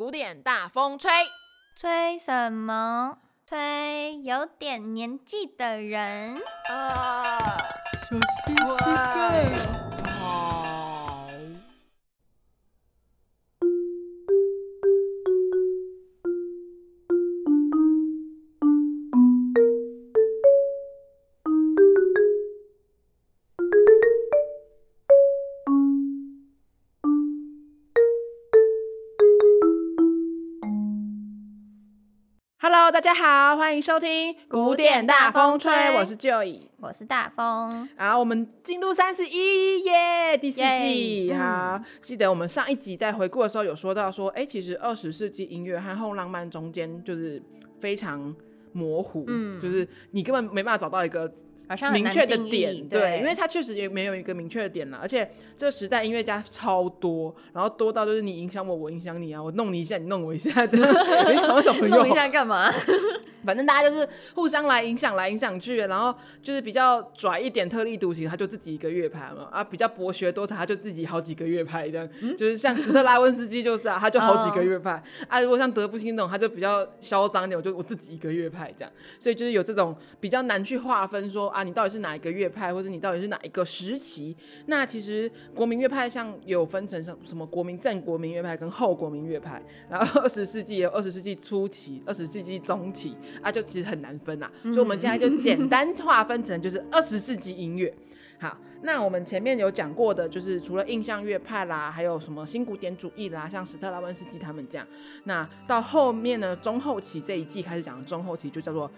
古典大风吹，吹什么？吹有点年纪的人啊，小心膝盖。Hello，大家好，欢迎收听古典大风吹，我是 Joy，我是大风。好，我们进入三十一耶，第四季。好，嗯、记得我们上一集在回顾的时候有说到说，哎、欸，其实二十世纪音乐和后浪漫中间就是非常模糊，嗯，就是你根本没办法找到一个。明确的点，对，因为它确实也没有一个明确的点了，而且这个时代音乐家超多，然后多到就是你影响我，我影响你啊，我弄你一下，你弄我一下的，弄一下干嘛？反正大家就是互相来影响，来影响去，然后就是比较拽一点、特立独行，他就自己一个月派嘛，啊，比较博学多才，他就自己好几个月派这样，嗯、就是像斯特拉温斯基就是啊，他就好几个月派、哦、啊，如果像德布西那种，他就比较嚣张一点，我就我自己一个月派这样，所以就是有这种比较难去划分说啊，你到底是哪一个月派，或者你到底是哪一个时期？那其实国民乐派像有分成什什么国民正国民乐派跟后国民乐派，然后二十世纪也有二十世纪初期、二十世纪中期。啊，就其实很难分啊，所以我们现在就简单划分成就是二十世纪音乐。好，那我们前面有讲过的，就是除了印象乐派啦，还有什么新古典主义啦，像史特拉文斯基他们这样。那到后面呢，中后期这一季开始讲的中后期就叫做。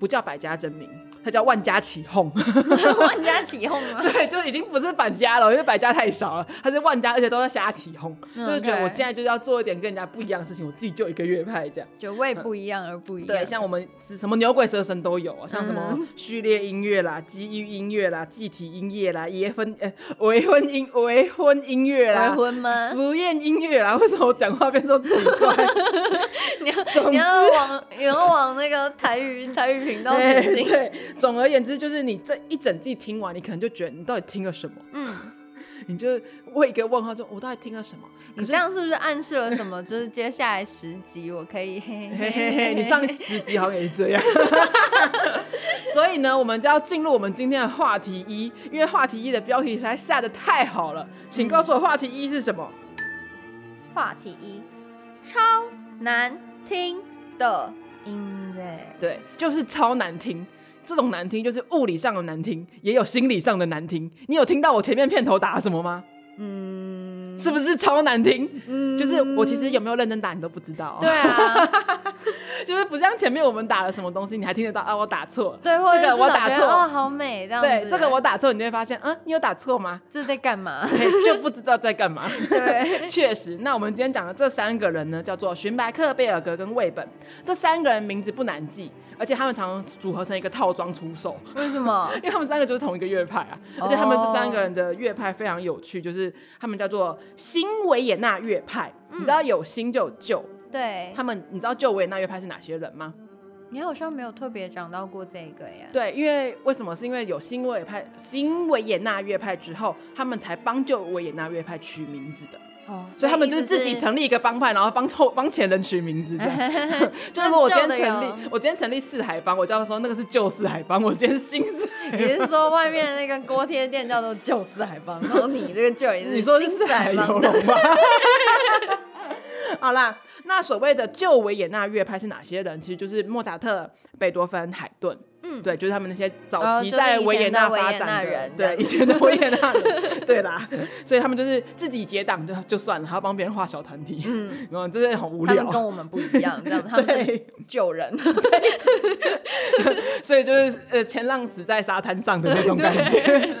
不叫百家争鸣，它叫万家起哄。万家起哄吗？对，就已经不是百家了，因为百家太少了，它是万家，而且都在瞎起哄。就是觉得我现在就是要做一点跟人家不一样的事情，我自己就一个乐派这样，就为不一样而不一样。对，像我们什么牛鬼蛇神都有啊，像什么序列音乐啦、基于音乐啦、集体音乐啦、结婚呃为婚音为婚音乐啦、为婚吗？实验音乐啦，为什么我讲话变这么奇怪？你要你要往你要往那个台语台语。对，对，总而言之，就是你这一整季听完，你可能就觉得你到底听了什么？嗯，你就问一个问号，就我到底听了什么？你这样是不是暗示了什么？就是接下来十集我可以嘿嘿嘿嘿，你上十集好像也是这样。所以呢，我们就要进入我们今天的话题一，因为话题一的标题实在下的太好了，请告诉我话题一是什么？话题一，超难听的。音乐对，就是超难听。这种难听就是物理上的难听，也有心理上的难听。你有听到我前面片头打什么吗？嗯，是不是超难听？嗯，就是我其实有没有认真打你都不知道。对啊，就是不像前面我们打了什么东西，你还听得到啊？我打错，对，或者这个我打错，哦，好美这样子。对，这个我打错，你就会发现，嗯，你有打错吗？这是在干嘛？就不知道在干嘛。对，确实。那我们今天讲的这三个人呢，叫做荀白克、贝尔格跟魏本。这三个人名字不难记，而且他们常常组合成一个套装出售。为什么？因为他们三个就是同一个乐派啊，而且他们这三个人的乐派非常有趣，就是。他们叫做新维也纳乐派，嗯、你知道有新就有旧。对，他们，你知道旧维也纳乐派是哪些人吗？你好像没有特别讲到过这个呀。对，因为为什么？是因为有新维也派、新维也纳乐派之后，他们才帮旧维也纳乐派取名字的。哦，所以他们就是自己成立一个帮派，然后帮后帮前人取名字，这样。就是说我今天成立，我今天成立四海帮，我叫说那个是旧四海帮，我今天是新四海帮。也是说外面那个锅贴店叫做旧四海帮，然后你这个旧也是 你说是四海游龙吗？好啦，那所谓的旧维也纳乐派是哪些人？其实就是莫扎特、贝多芬、海顿。嗯，对，就是他们那些早期在维也纳发展的。人，对，以前的维也纳人，对啦，所以他们就是自己结党就就算了，还要帮别人画小团体，嗯，然后真的很无聊。他们跟我们不一样，这样 他们是救人，对，所以就是呃，前浪死在沙滩上的那种感觉。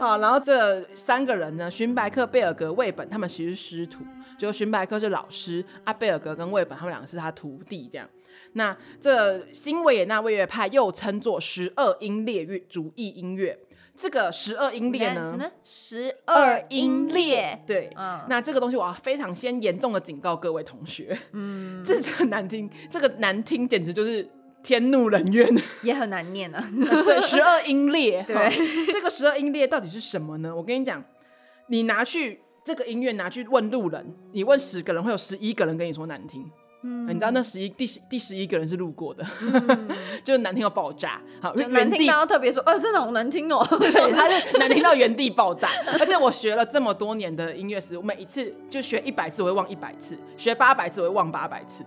啊，然后这三个人呢，荀白克、贝尔格、魏本，他们其实是师徒，就荀白克是老师，阿贝尔格跟魏本他们两个是他徒弟，这样。那这新维也纳位乐派又称作十二音列乐主义音乐。这个十二音列呢？什么？十二音列？对。嗯。那这个东西我要非常先严重的警告各位同学。嗯。这这个难听，这个难听简直就是天怒人怨。也很难念啊。对，十二音列。对。这个十二音列到底是什么呢？我跟你讲，你拿去。这个音乐拿去问路人，你问十个人，会有十一个人跟你说难听。嗯，你知道那十一第十第十一个人是路过的，嗯、就是难听到爆炸。好，就难听到特别说，呃，真的好难听哦。对，他就 难听到原地爆炸。而且我学了这么多年的音乐史，我每一次就学一百次，我会忘一百次；学八百次，我会忘八百次。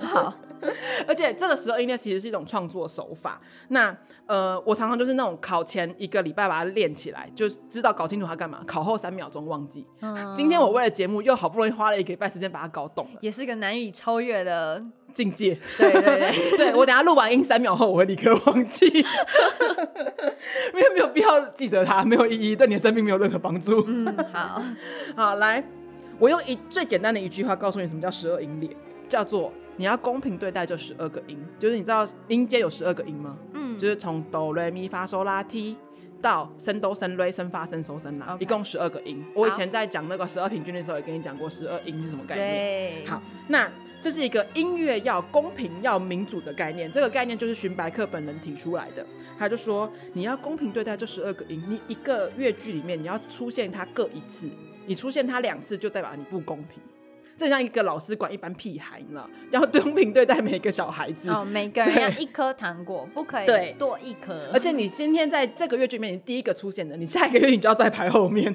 好。而且这个十二音列其实是一种创作手法。那呃，我常常就是那种考前一个礼拜把它练起来，就知道搞清楚它干嘛。考后三秒钟忘记。嗯、今天我为了节目又好不容易花了一个礼拜时间把它搞懂了，也是个难以超越的境界。对对对，对 我等下录完音三秒后我会立刻忘记，因为没有必要记得它，没有意义，对你的生命没有任何帮助。嗯，好，好，来，我用一最简单的一句话告诉你什么叫十二音列，叫做。你要公平对待这十二个音，就是你知道音阶有十二个音吗？嗯，就是从哆来咪发嗦拉提到升哆升瑞升发升嗦升拉，一共十二个音。我以前在讲那个十二平均的时候，也跟你讲过十二音是什么概念。对，好，那这是一个音乐要公平要民主的概念。这个概念就是荀白克本人提出来的。他就说，你要公平对待这十二个音，你一个乐句里面你要出现它各一次，你出现它两次就代表你不公平。就像一个老师管一般屁孩，你知道，要公平对待每个小孩子。哦，每个人要一颗糖果，不可以多一颗。而且你今天在这个月剧里面，你第一个出现的，你下一个月你就要再排后面。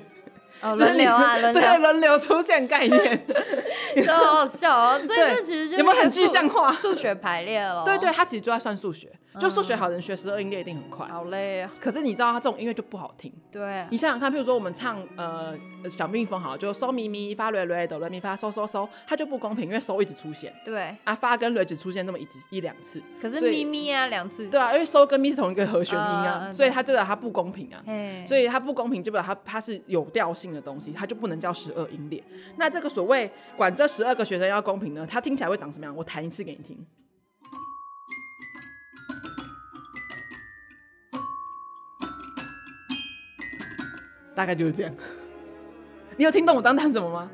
哦，轮流啊，轮流，对，轮流出现概念，真好好笑哦。所以这其实就是有没有很具象化？数学排列了。对对，他其实就在算数学。就数学好人学十二音列一定很快，好累啊！可是你知道他这种音乐就不好听。对，你想想看，譬如说我们唱呃小蜜蜂好，就嗦咪咪发瑞瑞哆瑞咪发嗦嗦嗦，它就不公平，因为嗦一直出现。对，啊发跟瑞只出现那么一一两次。可是咪咪啊两次。对啊，因为嗦跟咪是同一个和弦音啊，所以它就表它不公平啊。所以它不公平就表示它它是有调性的东西，它就不能叫十二音列。那这个所谓管这十二个学生要公平呢，它听起来会长什么样？我弹一次给你听。大概就是这样。你有听懂我刚弹什么吗？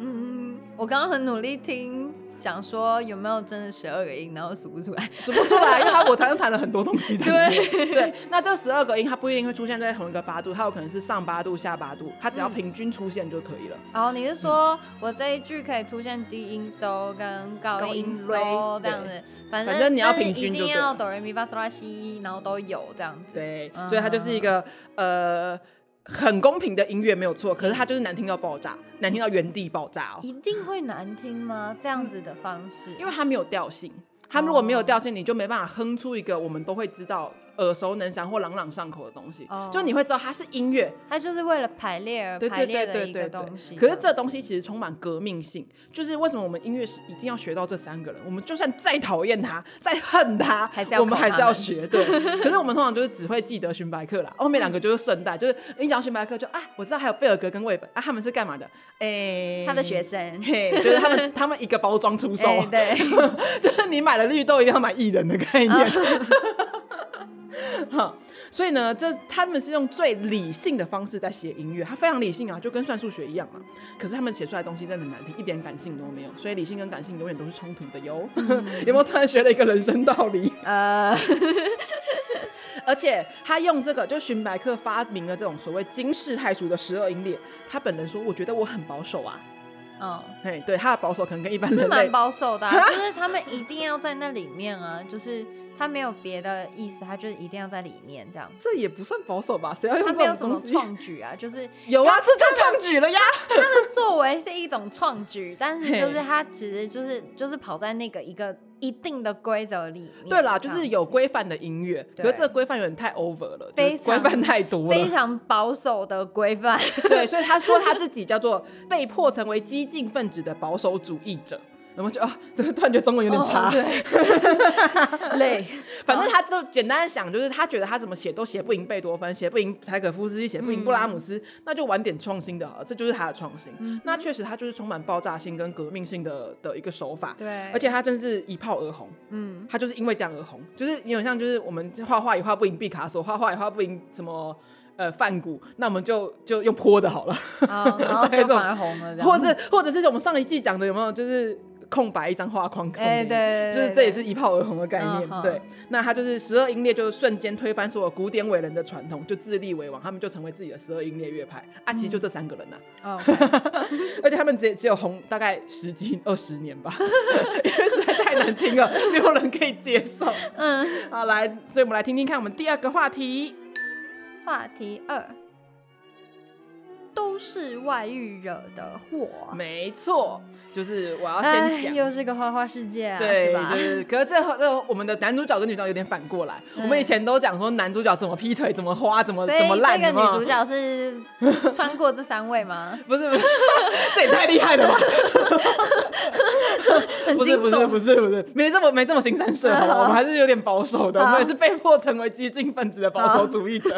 嗯，我刚刚很努力听，想说有没有真的十二个音，然后数不出来，数不出来，因为它我弹弹了很多东西在里面。对 对，那这十二个音它不一定会出现在同一个八度，它有可能是上八度、下八度，它只要平均出现就可以了。嗯、哦，你是说我这一句可以出现低音哆跟高音嗦这样子？反正，反正你要平均就。一定要哆来咪发嗦拉西，然后都有这样子。对，所以它就是一个呃。很公平的音乐没有错，可是它就是难听到爆炸，难听到原地爆炸哦。一定会难听吗？这样子的方式，因为它没有调性，它如果没有调性，你就没办法哼出一个我们都会知道。耳熟能详或朗朗上口的东西，oh, 就你会知道它是音乐，它就是为了排列而排列的一个东西。可是这东西其实充满革命性，就是为什么我们音乐是一定要学到这三个人？我们就算再讨厌他，再恨他，还是要我们还是要学。对，可是我们通常就是只会记得荀白克啦，后面两个就是顺带，就是你讲荀白克就啊，我知道还有贝尔格跟魏本啊，他们是干嘛的？哎、欸，他的学生，嘿，就是他们 他们一个包装出售，欸、对，就是你买了绿豆一定要买艺人的概念。好。所以呢，这他们是用最理性的方式在写音乐，他非常理性啊，就跟算数学一样嘛。可是他们写出来的东西真的很难听，一点感性都没有。所以理性跟感性永远都是冲突的哟。嗯、有没有突然学了一个人生道理？呃，而且他用这个，就荀白克发明了这种所谓惊世骇俗的十二音列。他本人说：“我觉得我很保守啊。”嗯，对对，他的保守可能跟一般人是蛮保守的、啊，就是他们一定要在那里面啊，就是。他没有别的意思，他就是一定要在里面这样。这也不算保守吧？谁要用这种东西？他没有什么创举啊，就是有啊，这就创举了呀。他的作为是一种创举，但是就是他其实就是就是跑在那个一个一定的规则里面。对啦，就是有规范的音乐，可是这个规范有点太 over 了，非常规范太多了，非常保守的规范。对，所以他说他自己叫做被迫成为激进分子的保守主义者。然后就啊，突然觉得中文有点差，对，累。反正他就简单的想，就是他觉得他怎么写都写不赢贝多芬，写不赢柴可夫斯基，写不赢布拉姆斯，那就玩点创新的好了，这就是他的创新。那确实他就是充满爆炸性跟革命性的的一个手法。对，而且他真是一炮而红。嗯，他就是因为这样而红，就是有点像就是我们画画也画不赢毕卡索，画画也画不赢什么呃梵谷，那我们就就用泼的好了，然后就 反而红了。或者或者是我们上一季讲的有没有就是？空白一张画框送给你，哎、对，对，对，就是这也是一炮而红的概念。嗯、对，那他就是十二音列，就瞬间推翻所有古典伟人的传统，就自立为王，他们就成为自己的十二音列乐派。啊，其实就这三个人呐、啊。哦、而且他们只只有红大概十几二十年吧，因为实在太难听了，没有人可以接受。嗯，好，来，所以我们来听听看我们第二个话题。话题二。都是外遇惹的祸，没错，就是我要先讲，又是个花花世界啊，对，是吧？就是，可是这这我们的男主角跟女主角有点反过来，嗯、我们以前都讲说男主角怎么劈腿，怎么花，怎么怎么烂，这个女主角是穿过这三位吗？不 是不是，这也太厉害了吧！不是不是不是不是，没这么没这么腥膻色，好吧？我们还是有点保守的，我们也是被迫成为激进分子的保守主义者。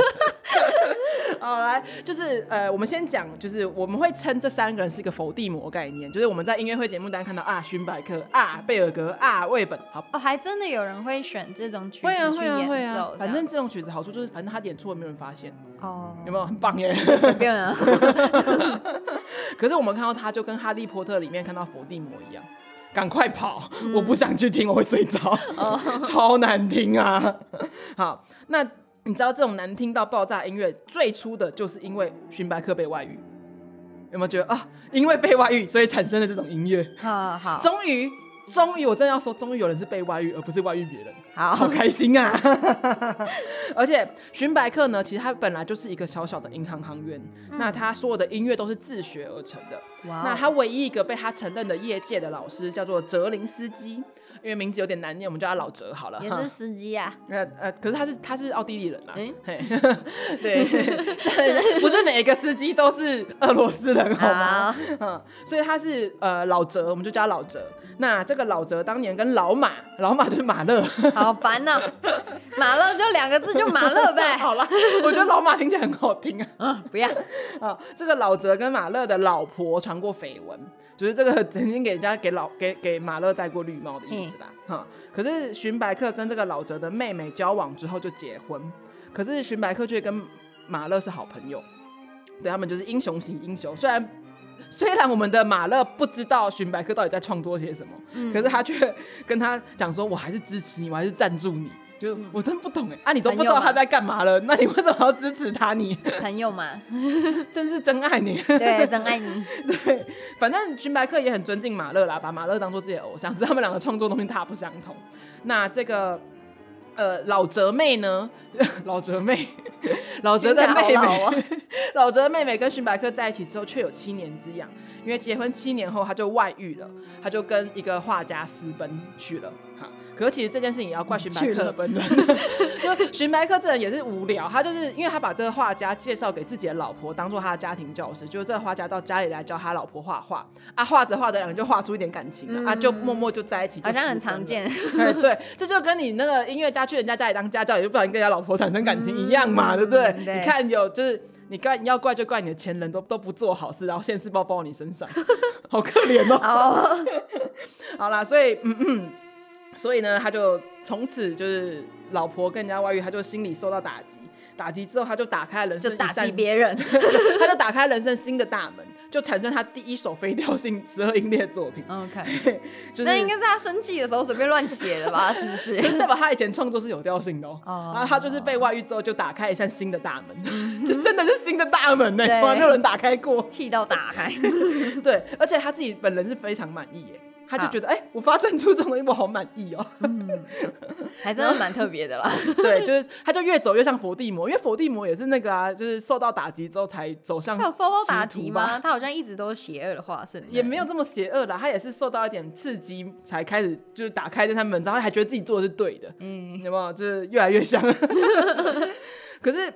好，来，就是呃，我们先讲，就是我们会称这三个人是一个否地魔概念，就是我们在音乐会节目单看到啊，勋百克啊，贝尔格啊，魏本，好。哦，还真的有人会选这种曲子去演奏，反正这种曲子好处就是，反正他演错了没有人发现，哦，有没有？很棒耶？随便啊。可是我们看到他就跟哈利波特里面看到伏地魔一样，赶快跑，嗯，我不想去听，我会睡着，哦，超难听啊。好，那。你知道这种难听到爆炸音乐最初的就是因为荀白克被外遇，有没有觉得啊？因为被外遇，所以产生了这种音乐。好好，终于，终于，我真的要说，终于有人是被外遇，而不是外遇别人。好，好开心啊！而且荀白克呢，其实他本来就是一个小小的银行行员，嗯，那他所有的音乐都是自学而成的。哇，那他唯一一个被他承认的业界的老师叫做泽林斯基。因为名字有点难念，我们叫他老哲好了。也是司机啊。呃呃，可是他是他是奥地利人啊。嗯、对，不是每一个司机都是俄罗斯人，好吗？嗯，所以他是呃老哲，我们就叫他老哲。那这个老哲当年跟老马，老马就是马勒。好烦呐、喔，马勒就两个字，就马勒呗。好了，我觉得老马听起来很好听啊。嗯，不要。啊，这个老哲跟马勒的老婆传过绯闻。就是这个曾经给人家给老给给马勒戴过绿帽的意思啦，哈、嗯。可是荀白克跟这个老哲的妹妹交往之后就结婚，可是荀白克却跟马勒是好朋友，对他们就是英雄型英雄。虽然虽然我们的马勒不知道荀白克到底在创作些什么，嗯、可是他却跟他讲说：“我还是支持你，我还是赞助你。”就我真不懂哎，啊，你都不知道他在干嘛了，那你为什么要支持他？你 朋友嘛，真是真爱你，对，真爱你。对，反正荀白克也很尊敬马勒啦，把马勒当做自己的偶像，只是他们两个创作东西大不相同。那这个呃老哲妹呢？老哲妹，老哲的妹妹，老，老哲的妹妹跟荀白克在一起之后，却有七年之痒，因为结婚七年后他就外遇了，他就跟一个画家私奔去了。可是其实这件事情也要怪荀白克 的本人，就荀白克这人也是无聊，他就是因为他把这个画家介绍给自己的老婆，当做他的家庭教师，就是这个画家到家里来教他老婆画画，啊画着画着两人就画出一点感情了，嗯、啊就默默就在一起，好像很常见。对对，这就跟你那个音乐家去人家家里当家教，也就不小心跟人家老婆产生感情一样嘛，嗯、对不对，对？你看有就是你怪你要怪就怪你的前人都都不做好事，然后现世报报你身上，好可怜哦。好啦，所以嗯嗯。所以呢，他就从此就是老婆跟人家外遇，他就心里受到打击。打击之后，他就打开人生，就打击别人，他就打开人生新的大门，就产生他第一首非调性十二音列作品。OK，就是那应该是他生气的时候随便乱写的吧？是不是？代表他以前创作是有调性的哦。Oh, 然后他就是被外遇之后，就打开一扇新的大门，oh. 就真的是新的大门呢，从来没有人打开过，气到打开。对，而且他自己本人是非常满意耶。他就觉得，哎、欸，我发展出这种东西，我好满意哦、喔嗯，还真的蛮特别的啦。对，就是他就越走越像佛地魔，因为佛地魔也是那个啊，就是受到打击之后才走向。他有受到打击吗？他好像一直都是邪恶的化身。也没有这么邪恶啦，他也是受到一点刺激才开始，就是打开这扇门，然后还觉得自己做的是对的。嗯，有没有？就是越来越像。可是。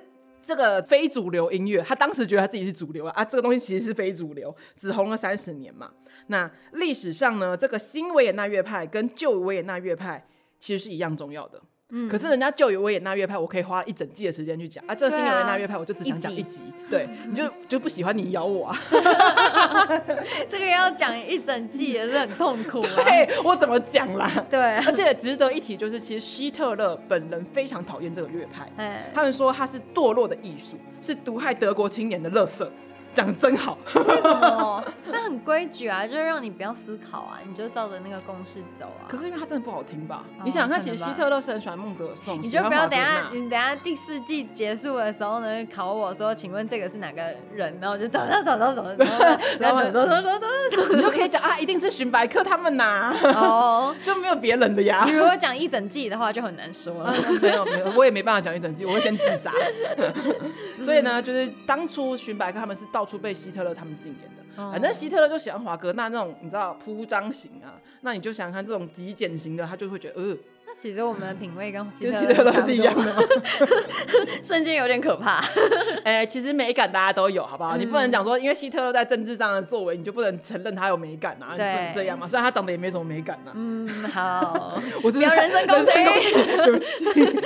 这个非主流音乐，他当时觉得他自己是主流啊，啊，这个东西其实是非主流，只红了三十年嘛。那历史上呢，这个新维也纳乐派跟旧维也纳乐派其实是一样重要的。嗯，可是人家旧维也纳乐派，我可以花一整季的时间去讲啊。这个新维也纳乐派，我就只想讲一集。对，你就就不喜欢你咬我啊？这个要讲一整季也是很痛苦啊。对，我怎么讲啦？对，而且值得一提就是，其实希特勒本人非常讨厌这个乐派。哎，他们说他是堕落的艺术，是毒害德国青年的垃圾。讲的真好。为什么？那很规矩啊，就是让你不要思考啊，你就照着那个公式走啊。可是因为它真的不好听吧？哦、你想想看，其实希特勒是很喜欢孟德尔颂，你就不要等下，你等下第四季结束的时候呢，考我说，请问这个是哪个人？然后我就走走走走走，然后走走走走走，你就可以讲啊，一定是寻白客他们呐、啊。哦，就没有别人的呀。你如果讲一整季的话，就很难说了。没有没有，我也没办法讲一整季，我会先自杀。所以呢，就是当初寻白客他们是到处被希特勒他们禁言的。反正希特勒就喜欢华格纳那种，你知道铺张型啊，那你就想想看这种极简型的，他就会觉得呃。那其实我们的品味跟希特勒是一样的，瞬间有点可怕。哎、欸，其实美感大家都有，好不好？嗯、你不能讲说，因为希特勒在政治上的作为，你就不能承认他有美感啊？对，你不能这样嘛。虽然他长得也没什么美感啊。嗯，好，我是不要人身攻击，对不起。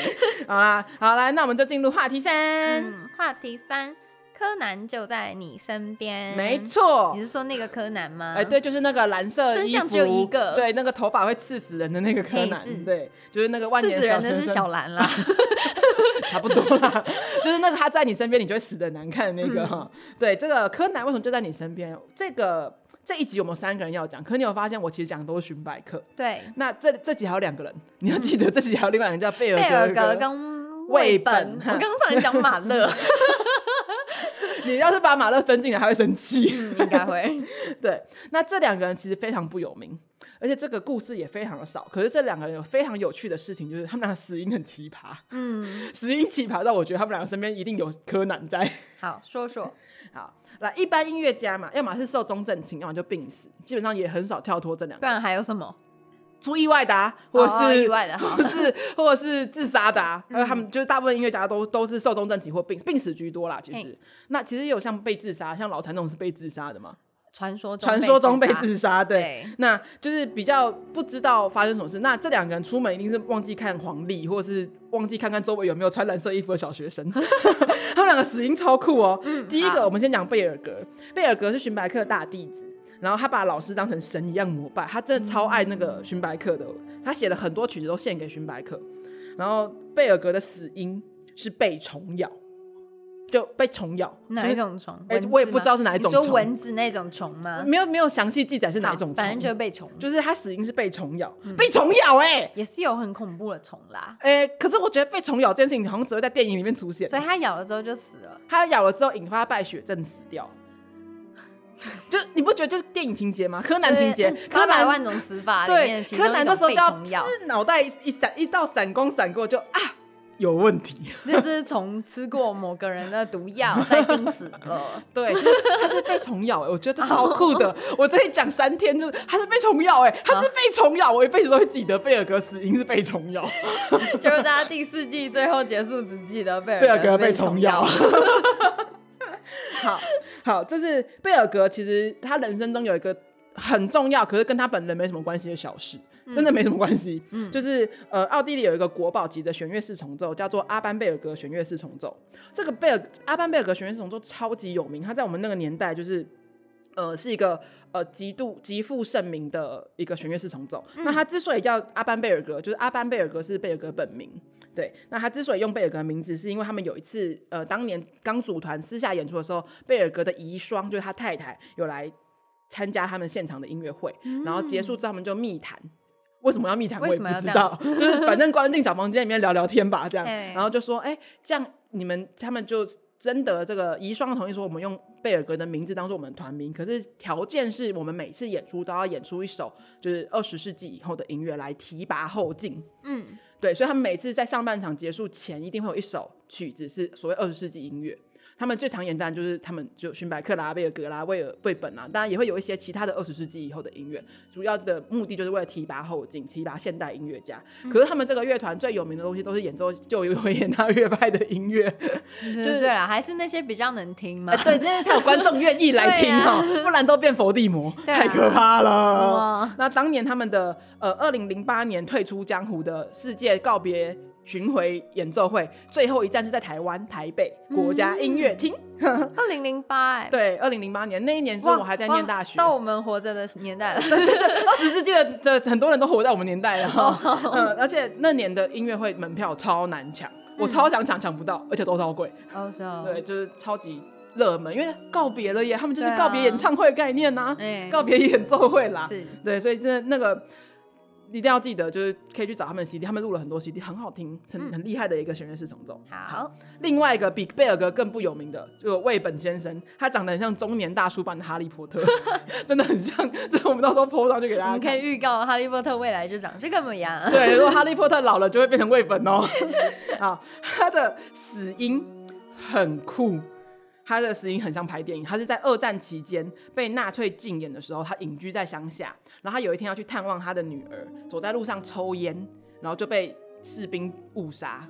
好啦，好来，那我们就进入话题三。嗯，话题三。柯南就在你身边，没错。你是说那个柯南吗？哎，对，就是那个蓝色，真相只有一个。对，那个头发会刺死人的那个柯南，对，就是那个万年刺死人的是小兰啦，差不多啦，就是那个他在你身边，你就会死的难看的那个哈。对，这个柯南为什么就在你身边？这个这一集我们三个人要讲，可你有发现我其实讲的都是寻百克。对，那这这集还有两个人，你要记得这集还有另外两个人叫贝尔贝尔格跟魏本。我刚刚突然讲马勒。你要是把马勒分进来，他会生气。嗯，应该会。对，那这两个人其实非常不有名，而且这个故事也非常的少。可是这两个人有非常有趣的事情，就是他们俩死因很奇葩。嗯，死因奇葩到我觉得他们两个身边一定有柯南在。好，说说。好，来一般音乐家嘛，要么是寿终正寝，要么就病死，基本上也很少跳脱这两个。不然还有什么？出意外的，啊，或者是、哦、意外的，或是或者是自杀的，啊，还有、嗯、他们就是大部分音乐家都都是寿终正寝或病病死居多啦。其实，那其实也有像被自杀，像老残那种是被自杀的嘛？传说传说中被自杀，对，对那就是比较不知道发生什么事。那这两个人出门一定是忘记看黄历，或者是忘记看看周围有没有穿蓝色衣服的小学生。他们两个死因超酷哦。嗯、第一个，我们先讲贝尔格，贝尔格是荀白克的大弟子。然后他把老师当成神一样膜拜，他真的超爱那个荀白克的，他写了很多曲子都献给荀白克。然后贝尔格的死因是被虫咬，就被虫咬。哪一种虫？哎，我也不知道是哪一种说蚊子那种虫吗？没有没有详细记载是哪一种虫，反正就是被虫。就是他死因是被虫咬，嗯、被虫咬哎、欸，也是有很恐怖的虫啦。哎，可是我觉得被虫咬这件事情好像只会在电影里面出现。所以他咬了之后就死了。他咬了之后引发败血症死掉。就你不觉得就是电影情节吗？柯南情节，柯南万种死法对，柯南这时候就要是脑袋一闪一道闪光闪过就啊有问题，这是虫吃过某个人的毒药再叮死的，对，就是他是被虫咬，我觉得超酷的。我这里讲三天，就是他是被虫咬，哎，他是被虫咬，我一辈子都会记得贝尔格死因是被虫咬。就是大家第四季最后结束只记得贝尔格被虫咬。好好，这是贝尔格。其实他人生中有一个很重要，可是跟他本人没什么关系的小事，真的没什么关系。嗯，就是呃，奥地利有一个国宝级的弦乐四重奏，叫做阿班贝尔格弦乐四重奏。这个贝尔阿班贝尔格弦乐四重奏超级有名，他在我们那个年代就是呃是一个呃极度极负盛名的一个弦乐四重奏。嗯、那他之所以叫阿班贝尔格，就是阿班贝尔格是贝尔格本名。对，那他之所以用贝尔格的名字，是因为他们有一次，呃，当年刚组团私下演出的时候，贝尔格的遗孀就是他太太有来参加他们现场的音乐会，嗯、然后结束之后他们就密谈，为什么要密谈？我也不知道，就是反正关进小房间里面聊聊天吧，这样，然后就说，哎，这样你们他们就征得这个遗孀同意说，我们用贝尔格的名字当做我们团名，可是条件是我们每次演出都要演出一首就是二十世纪以后的音乐来提拔后进，嗯。对，所以他们每次在上半场结束前，一定会有一首曲子是所谓二十世纪音乐。他们最常演当然就是他们就勋白克啦、贝尔格啦、威尔贝本啦，当然也会有一些其他的二十世纪以后的音乐。主要的目的就是为了提拔后进，提拔现代音乐家。嗯、可是他们这个乐团最有名的东西都是演奏就维也纳乐派的音乐，就是对了，还是那些比较能听嘛。对，那些才有观众愿意来听哈，啊、不然都变佛地魔，啊、太可怕了。那当年他们的呃，二零零八年退出江湖的世界告别。巡回演奏会最后一站是在台湾台北国家音乐厅。二零零八哎，对，二零零八年那一年是我还在念大学，到我们活着的年代了。对对对，二十世纪的很多人都活在我们年代了。嗯，而且那年的音乐会门票超难抢，我超想抢抢不到，而且都超贵。哦，是哦。对，就是超级热门，因为告别了耶，他们就是告别演唱会概念呐、啊，啊、告别演奏会啦，是对，所以真的那个。一定要记得，就是可以去找他们的 CD，他们录了很多 CD，很好听，很很厉害的一个弦乐四重奏。好，另外一个比贝尔格更不有名的，就魏本先生，他长得很像中年大叔版的哈利波特，真的很像。这个我们到时候 po 上去给大家。我们可以预告哈利波特未来就长这个模样。对，如果哈利波特老了，就会变成魏本哦。好，他的死因很酷。他的死因很像拍电影，他是在二战期间被纳粹禁演的时候，他隐居在乡下，然后他有一天要去探望他的女儿，走在路上抽烟，然后就被士兵误杀。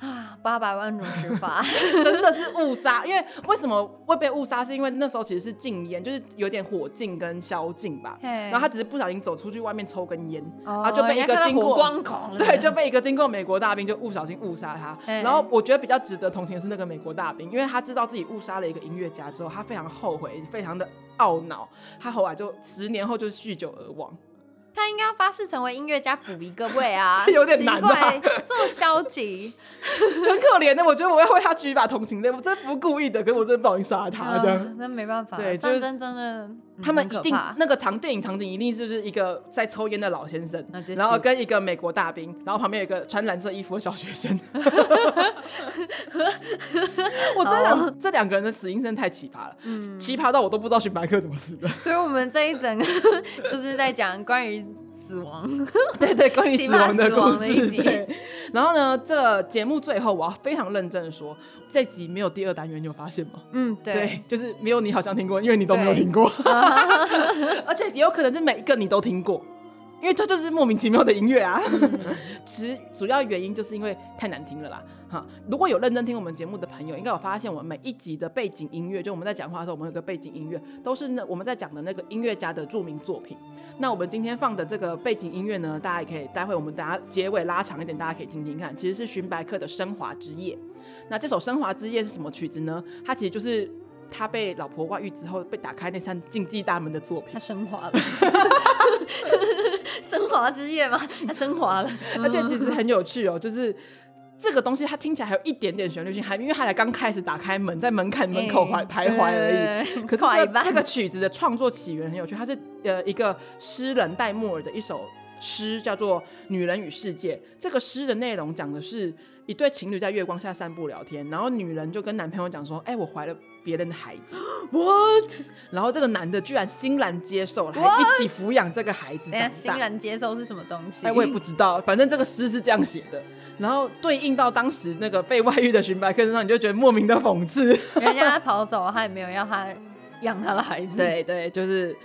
啊，八百万种死法，真的是误杀。因为为什么会被误杀？是因为那时候其实是禁烟，就是有点火禁跟宵禁吧。然后他只是不小心走出去外面抽根烟，oh, 然后就被一个经过光孔，对，就被一个经过美国大兵就不小心误杀他。然后我觉得比较值得同情的是那个美国大兵，因为他知道自己误杀了一个音乐家之后，他非常后悔，非常的懊恼。他后来就十年后就是酗酒而亡。他应该要发誓成为音乐家补一个位啊，有点难吧？这么消极，很可怜的。我觉得我要为他举一把同情泪，我真的不故意的，可是我真的不好意思杀他这样。那没办法，对，战争真的，他们一定那个场电影场景一定是就是一个在抽烟的老先生，然后跟一个美国大兵，然后旁边有一个穿蓝色衣服的小学生。我真的想这两个人的死因真的太奇葩了，奇葩到我都不知道徐白克怎么死的。所以我们这一整个 就是在讲关于。死亡，对对，关于死亡的故事。对，然后呢，这个节目最后我要非常认真的说，这集没有第二单元，你有发现吗？嗯，对，对，就是没有你好像听过，因为你都没有听过，而且也有可能是每一个你都听过。因为这就是莫名其妙的音乐啊！其实主要原因就是因为太难听了啦。哈，如果有认真听我们节目的朋友，应该有发现我们每一集的背景音乐，就我们在讲话的时候，我们有个背景音乐，都是那我们在讲的那个音乐家的著名作品。那我们今天放的这个背景音乐呢，大家也可以待会我们等下结尾拉长一点，大家可以听听看，其实是荀白克的《升华之夜》。那这首《升华之夜》是什么曲子呢？它其实就是。他被老婆外遇之后，被打开那扇禁忌大门的作品，他升华了，升华之夜吗？他升华了，而且其实很有趣哦，就是这个东西，它听起来还有一点点旋律性，还因为他才刚开始打开门，在门槛门口徘徘徊而已。可是这个曲子的创作起源很有趣，它是呃一个诗人戴莫尔的一首诗，叫做《女人与世界》。这个诗的内容讲的是一对情侣在月光下散步聊天，然后女人就跟男朋友讲说：“哎，我怀了。”别人的孩子，what？然后这个男的居然欣然接受了，还一起抚养这个孩子。欣然接受是什么东西？哎，我也不知道，反正这个诗是这样写的。然后对应到当时那个被外遇的寻白克身上，你就觉得莫名的讽刺。人家他逃走了，他也没有要他养他的孩子。对对，就是。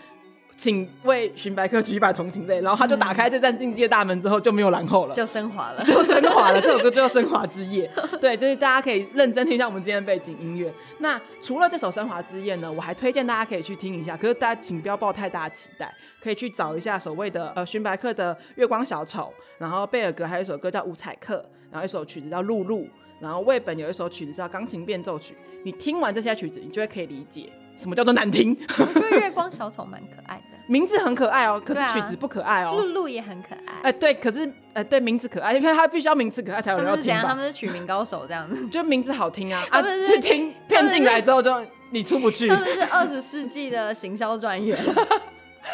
请为寻白客举一把同情泪，然后他就打开这扇境界大门之后就没有然后了，就升华了，就升华了。这首歌就叫《升华之夜》，对，就是大家可以认真听一下我们今天的背景音乐。那除了这首《升华之夜》呢，我还推荐大家可以去听一下，可是大家请不要抱太大的期待，可以去找一下所谓的呃寻白客的《月光小丑》，然后贝尔格还有一首歌叫《五彩课》，然后一首曲子叫《露露》，然后魏本有一首曲子叫《钢琴变奏曲》。你听完这些曲子，你就会可以理解。什么叫做难听？我觉得月光小丑蛮可爱的，名字很可爱哦，可是曲子不可爱哦。露露也很可爱，哎，对，可是呃，对，名字可爱，因为他必须要名字可爱才有人要听吧？他们是取名高手这样子，就名字好听啊，啊，去听骗进来之后就你出不去。他们是二十世纪的行销专员。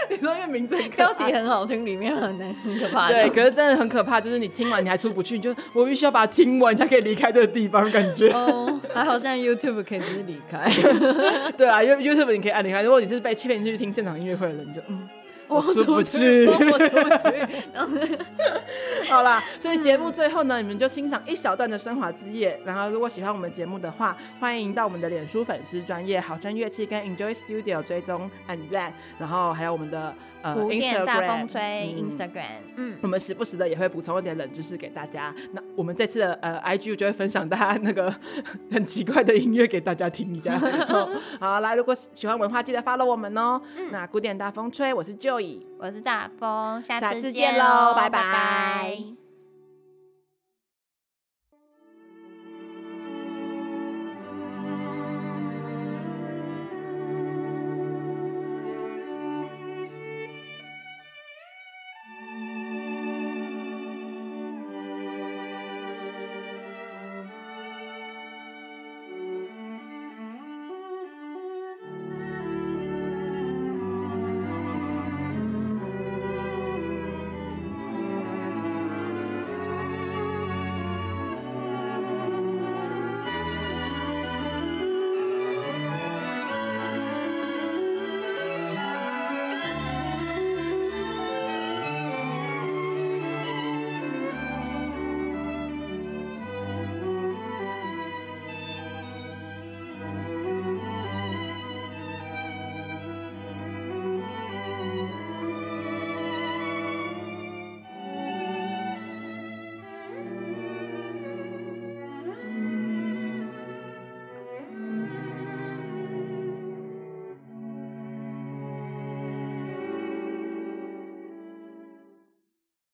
你说因为名字很标题很好听，里面很难很可怕。对，可是真的很可怕，就是你听完你还出不去，就我必须要把它听完才可以离开这个地方，感觉。哦，还好现在 YouTube 可以直接离开。对啊，YouTube 你可以按离开。如果你是被骗进去听现场音乐会的人，就嗯。我出不去，我出不去。好啦，所以节目最后呢，你们就欣赏一小段的《升华之夜》。然后，如果喜欢我们节目的话，欢迎到我们的脸书粉丝专业好声乐器跟 Enjoy Studio 追踪按赞。然后还有我们的呃 Instagram 大风吹 Instagram，嗯，我们时不时的也会补充一点冷知识给大家。那我们这次的呃 IG 就会分享大家那个 很奇怪的音乐给大家听一下。好，来，如果喜欢文化，记得 follow 我们哦。那古典大风吹，我是我是大风，下次见喽，拜拜。